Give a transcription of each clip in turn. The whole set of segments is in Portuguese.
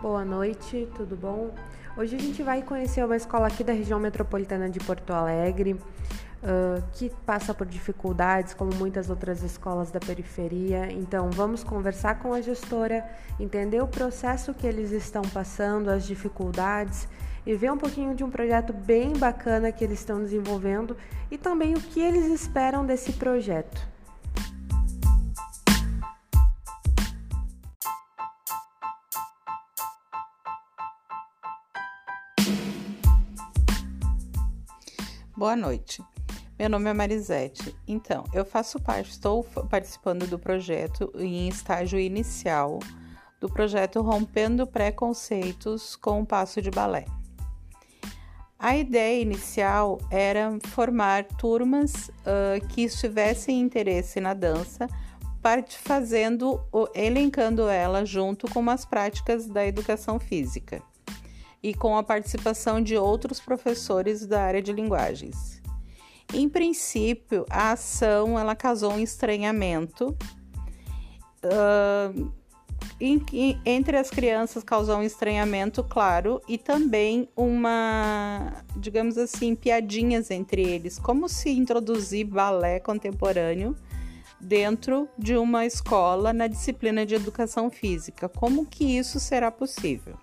Boa noite, tudo bom? Hoje a gente vai conhecer uma escola aqui da região metropolitana de Porto Alegre, uh, que passa por dificuldades, como muitas outras escolas da periferia. Então, vamos conversar com a gestora, entender o processo que eles estão passando, as dificuldades e ver um pouquinho de um projeto bem bacana que eles estão desenvolvendo e também o que eles esperam desse projeto. Boa noite. Meu nome é Marisete. Então, eu faço parte, estou participando do projeto em estágio inicial do projeto Rompendo Preconceitos com o Passo de Balé. A ideia inicial era formar turmas uh, que estivessem interesse na dança, fazendo, elencando ela junto com as práticas da educação física e com a participação de outros professores da área de linguagens. Em princípio, a ação ela causou um estranhamento. Uh, entre as crianças causou um estranhamento, claro, e também uma, digamos assim, piadinhas entre eles. Como se introduzir balé contemporâneo dentro de uma escola na disciplina de educação física? Como que isso será possível?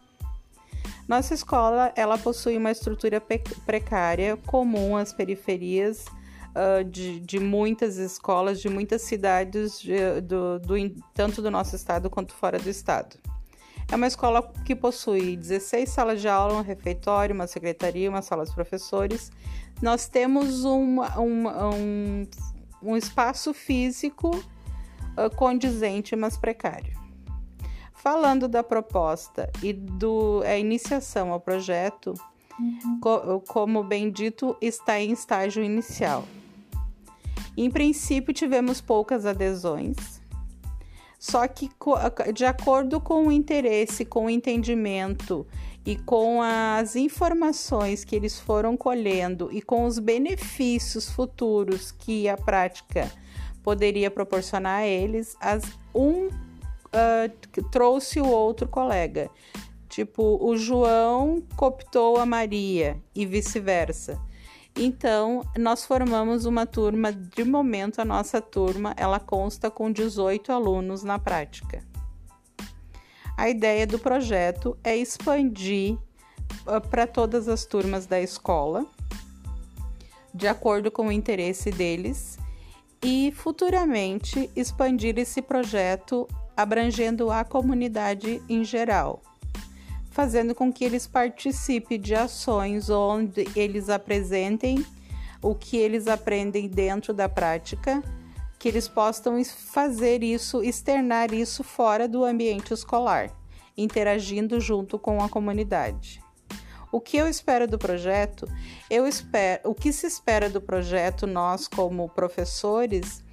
Nossa escola ela possui uma estrutura precária comum às periferias uh, de, de, muitas escolas, de muitas cidades, de, do, do, tanto do nosso estado quanto fora do estado. É uma escola que possui 16 salas de aula, um refeitório, uma secretaria, uma sala de professores. Nós temos uma, uma, um, um espaço físico uh, condizente, mas precário. Falando da proposta e da é, iniciação ao projeto, uhum. co como bem dito, está em estágio inicial. Em princípio, tivemos poucas adesões, só que, de acordo com o interesse, com o entendimento e com as informações que eles foram colhendo e com os benefícios futuros que a prática poderia proporcionar a eles, as, um uh, trouxe o outro colega. Tipo, o João cooptou a Maria e vice-versa. Então, nós formamos uma turma, de momento a nossa turma, ela consta com 18 alunos na prática. A ideia do projeto é expandir uh, para todas as turmas da escola, de acordo com o interesse deles, e futuramente expandir esse projeto abrangendo a comunidade em geral, fazendo com que eles participem de ações onde eles apresentem o que eles aprendem dentro da prática, que eles possam fazer isso, externar isso fora do ambiente escolar, interagindo junto com a comunidade. O que eu espero do projeto? Eu espero, o que se espera do projeto nós como professores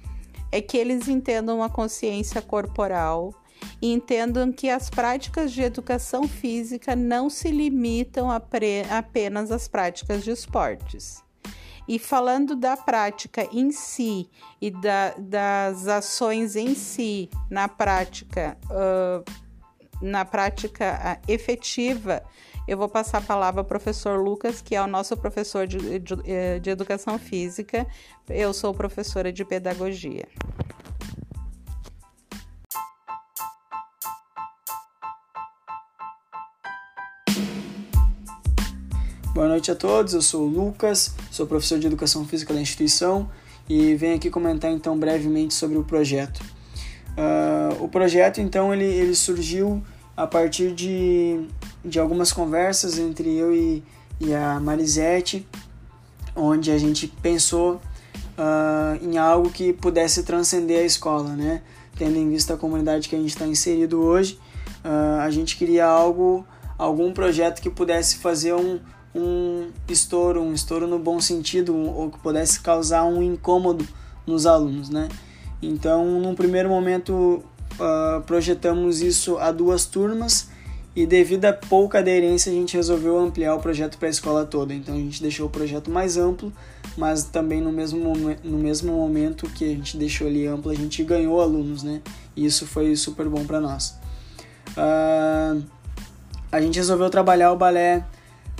é que eles entendam a consciência corporal e entendam que as práticas de educação física não se limitam apenas às práticas de esportes. E falando da prática em si e da, das ações em si na prática, uh, na prática uh, efetiva, eu vou passar a palavra ao professor Lucas, que é o nosso professor de, de, eh, de educação física. Eu sou professora de pedagogia. Boa noite a todos, eu sou o Lucas, sou professor de Educação Física da instituição e venho aqui comentar então brevemente sobre o projeto. Uh, o projeto então ele, ele surgiu a partir de, de algumas conversas entre eu e, e a Marisete, onde a gente pensou uh, em algo que pudesse transcender a escola, né? Tendo em vista a comunidade que a gente está inserido hoje, uh, a gente queria algo, algum projeto que pudesse fazer um, um estouro, um estouro no bom sentido, ou que pudesse causar um incômodo nos alunos, né? Então, num primeiro momento, uh, projetamos isso a duas turmas e devido a pouca aderência a gente resolveu ampliar o projeto para a escola toda. Então a gente deixou o projeto mais amplo, mas também no mesmo, no mesmo momento que a gente deixou ali amplo, a gente ganhou alunos, né? E isso foi super bom para nós. Uh, a gente resolveu trabalhar o balé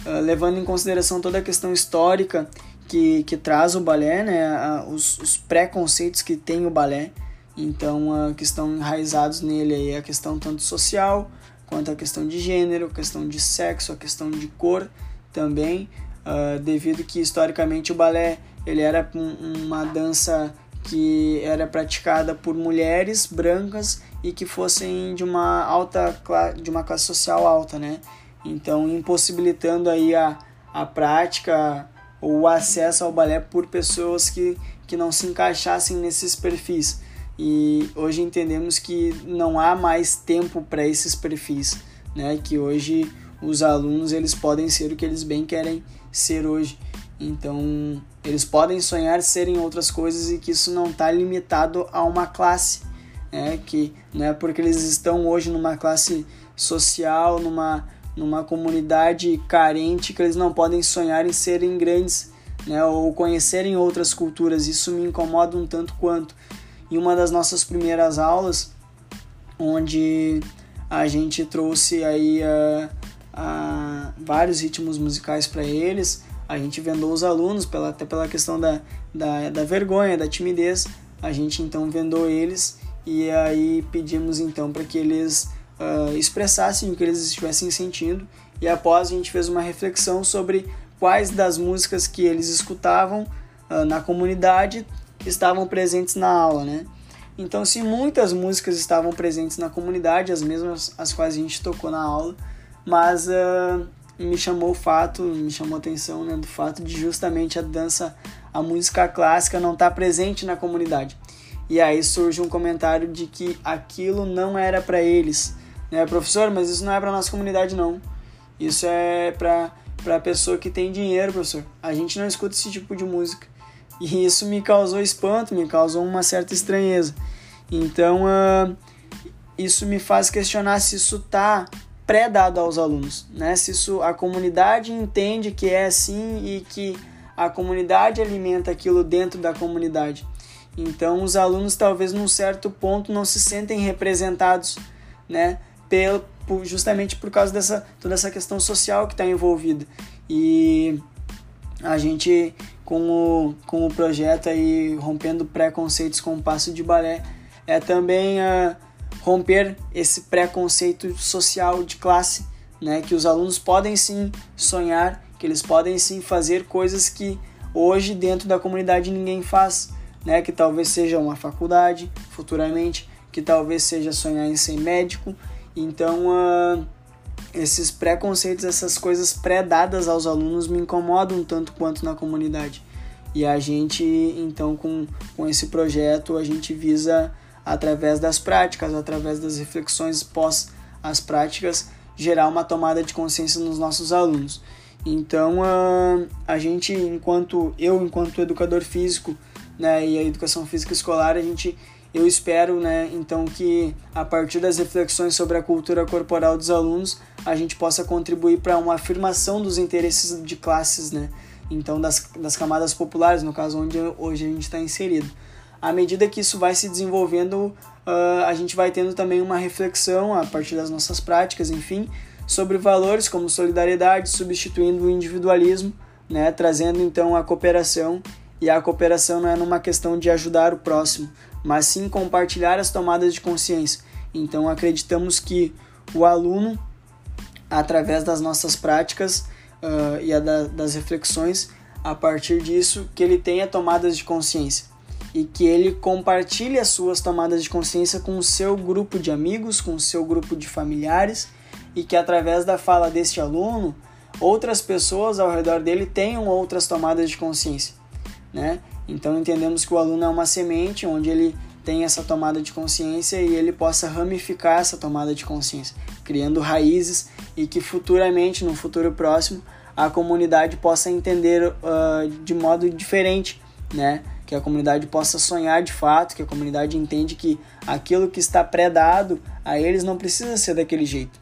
uh, levando em consideração toda a questão histórica que, que traz o balé, né, os, os preconceitos que tem o balé, então uh, que estão enraizados nele aí a questão tanto social quanto a questão de gênero, a questão de sexo, a questão de cor também, uh, devido que historicamente o balé ele era uma dança que era praticada por mulheres brancas e que fossem de uma alta de uma classe social alta, né? Então impossibilitando aí a, a prática ou o acesso ao balé por pessoas que, que não se encaixassem nesses perfis. E hoje entendemos que não há mais tempo para esses perfis, né? Que hoje os alunos eles podem ser o que eles bem querem ser hoje. Então, eles podem sonhar serem outras coisas e que isso não está limitado a uma classe, né? Que não é porque eles estão hoje numa classe social, numa numa comunidade carente que eles não podem sonhar em serem grandes, né? Ou conhecerem outras culturas. Isso me incomoda um tanto quanto. Em uma das nossas primeiras aulas, onde a gente trouxe aí uh, uh, vários ritmos musicais para eles, a gente vendou os alunos, pela, até pela questão da, da, da vergonha, da timidez, a gente então vendou eles e aí pedimos então para que eles uh, expressassem o que eles estivessem sentindo. E após a gente fez uma reflexão sobre quais das músicas que eles escutavam uh, na comunidade estavam presentes na aula, né? Então, se muitas músicas estavam presentes na comunidade, as mesmas as quais a gente tocou na aula, mas uh, me chamou o fato, me chamou a atenção né, do fato de justamente a dança, a música clássica não estar tá presente na comunidade. E aí surge um comentário de que aquilo não era para eles, né, professor? Mas isso não é para nossa comunidade não. Isso é para para pessoa que tem dinheiro, professor. A gente não escuta esse tipo de música. E isso me causou espanto, me causou uma certa estranheza. Então, uh, isso me faz questionar se isso tá pré-dado aos alunos, né? Se isso a comunidade entende que é assim e que a comunidade alimenta aquilo dentro da comunidade. Então os alunos talvez num certo ponto não se sentem representados, né? Pelo, justamente por causa dessa toda essa questão social que está envolvida. E a gente com o, com o projeto aí rompendo preconceitos com o passo de balé é também uh, romper esse preconceito social de classe, né? Que os alunos podem sim sonhar, que eles podem sim fazer coisas que hoje dentro da comunidade ninguém faz, né? Que talvez seja uma faculdade futuramente, que talvez seja sonhar em ser médico. Então, uh, esses preconceitos, essas coisas pré-dadas aos alunos me incomodam tanto quanto na comunidade. E a gente, então, com, com esse projeto, a gente visa através das práticas, através das reflexões pós as práticas, gerar uma tomada de consciência nos nossos alunos. Então, a gente, enquanto eu, enquanto educador físico, né, e a educação física escolar, a gente, eu espero, né, então que a partir das reflexões sobre a cultura corporal dos alunos, a gente possa contribuir para uma afirmação dos interesses de classes, né, então das, das camadas populares, no caso onde hoje a gente está inserido à medida que isso vai se desenvolvendo, uh, a gente vai tendo também uma reflexão a partir das nossas práticas, enfim, sobre valores como solidariedade, substituindo o individualismo, né, trazendo então a cooperação. E a cooperação não é numa questão de ajudar o próximo, mas sim compartilhar as tomadas de consciência. Então acreditamos que o aluno, através das nossas práticas uh, e da, das reflexões, a partir disso, que ele tenha tomadas de consciência e que ele compartilhe as suas tomadas de consciência com o seu grupo de amigos, com o seu grupo de familiares e que através da fala deste aluno, outras pessoas ao redor dele tenham outras tomadas de consciência, né? Então entendemos que o aluno é uma semente onde ele tem essa tomada de consciência e ele possa ramificar essa tomada de consciência, criando raízes e que futuramente, no futuro próximo, a comunidade possa entender uh, de modo diferente, né? que a comunidade possa sonhar de fato, que a comunidade entende que aquilo que está pré-dado a eles não precisa ser daquele jeito.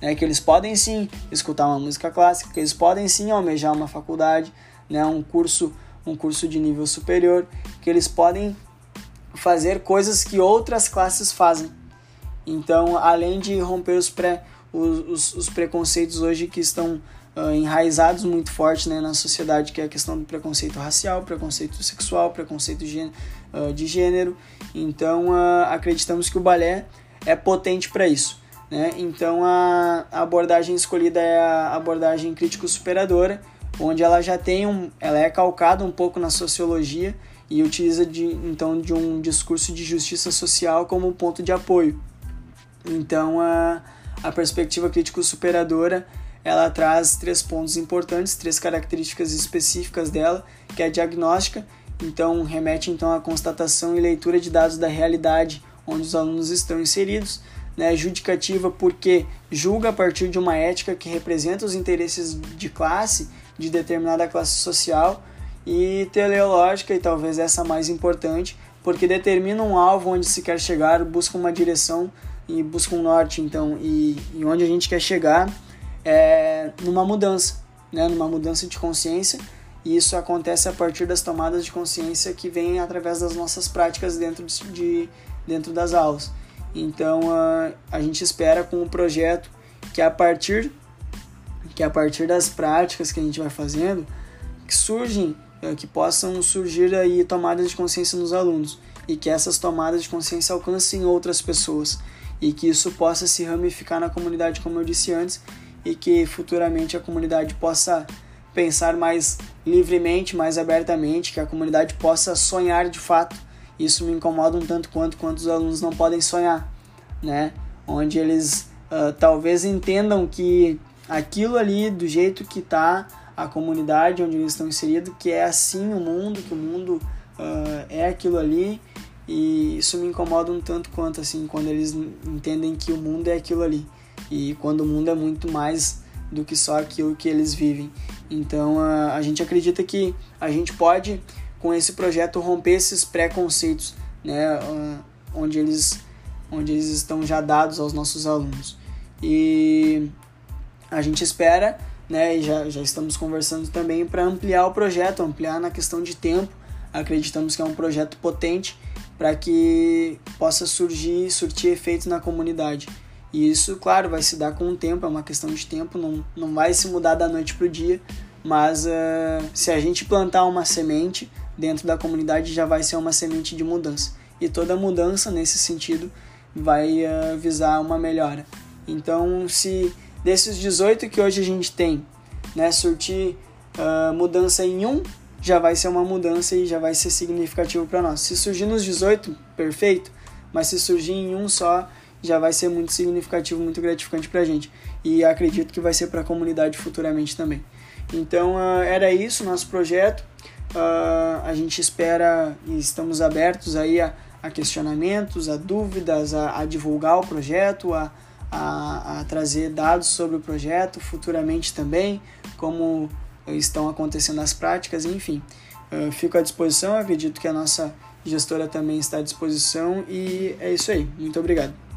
Né? Que eles podem sim escutar uma música clássica, que eles podem sim almejar uma faculdade, né? um, curso, um curso de nível superior, que eles podem fazer coisas que outras classes fazem. Então, além de romper os, pré, os, os, os preconceitos hoje que estão uh, enraizados muito forte né, na sociedade, que é a questão do preconceito racial, preconceito sexual, preconceito de, uh, de gênero. Então, uh, acreditamos que o balé é potente para isso. Né? Então, a, a abordagem escolhida é a abordagem crítico-superadora, onde ela já tem um, ela é calcada um pouco na sociologia e utiliza de, então de um discurso de justiça social como ponto de apoio. Então, a, a perspectiva crítico-superadora ela traz três pontos importantes, três características específicas dela, que é a diagnóstica, então remete então à constatação e leitura de dados da realidade onde os alunos estão inseridos, né, judicativa porque julga a partir de uma ética que representa os interesses de classe, de determinada classe social, e teleológica, e talvez essa mais importante, porque determina um alvo onde se quer chegar, busca uma direção e busca um norte, então, e, e onde a gente quer chegar é, numa mudança, né, numa mudança de consciência. E isso acontece a partir das tomadas de consciência que vêm através das nossas práticas dentro, de, dentro das aulas. Então a, a gente espera com o projeto que a partir que a partir das práticas que a gente vai fazendo que surgem é, que possam surgir aí tomadas de consciência nos alunos e que essas tomadas de consciência alcancem outras pessoas e que isso possa se ramificar na comunidade como eu disse antes e que futuramente a comunidade possa pensar mais livremente, mais abertamente, que a comunidade possa sonhar de fato. Isso me incomoda um tanto quanto quanto os alunos não podem sonhar, né? Onde eles uh, talvez entendam que aquilo ali, do jeito que está a comunidade onde eles estão inseridos, que é assim o mundo, que o mundo uh, é aquilo ali, e isso me incomoda um tanto quanto assim quando eles entendem que o mundo é aquilo ali e quando o mundo é muito mais do que só aquilo que eles vivem. Então a, a gente acredita que a gente pode, com esse projeto, romper esses preconceitos, né, onde, eles, onde eles estão já dados aos nossos alunos. E a gente espera, né, e já, já estamos conversando também para ampliar o projeto, ampliar na questão de tempo. Acreditamos que é um projeto potente para que possa surgir, surtir efeitos na comunidade. E isso, claro, vai se dar com o tempo, é uma questão de tempo, não, não vai se mudar da noite para o dia, mas uh, se a gente plantar uma semente dentro da comunidade, já vai ser uma semente de mudança. E toda mudança, nesse sentido, vai uh, visar uma melhora. Então, se desses 18 que hoje a gente tem, né, surtir uh, mudança em um, já vai ser uma mudança e já vai ser significativo para nós. Se surgir nos 18, perfeito, mas se surgir em um só, já vai ser muito significativo, muito gratificante para a gente. E acredito que vai ser para a comunidade futuramente também. Então uh, era isso nosso projeto. Uh, a gente espera e estamos abertos aí a, a questionamentos, a dúvidas, a, a divulgar o projeto, a, a, a, trazer dados sobre o projeto futuramente também, como estão acontecendo as práticas, enfim. Uh, fico à disposição, acredito que a nossa gestora também está à disposição e é isso aí. Muito obrigado.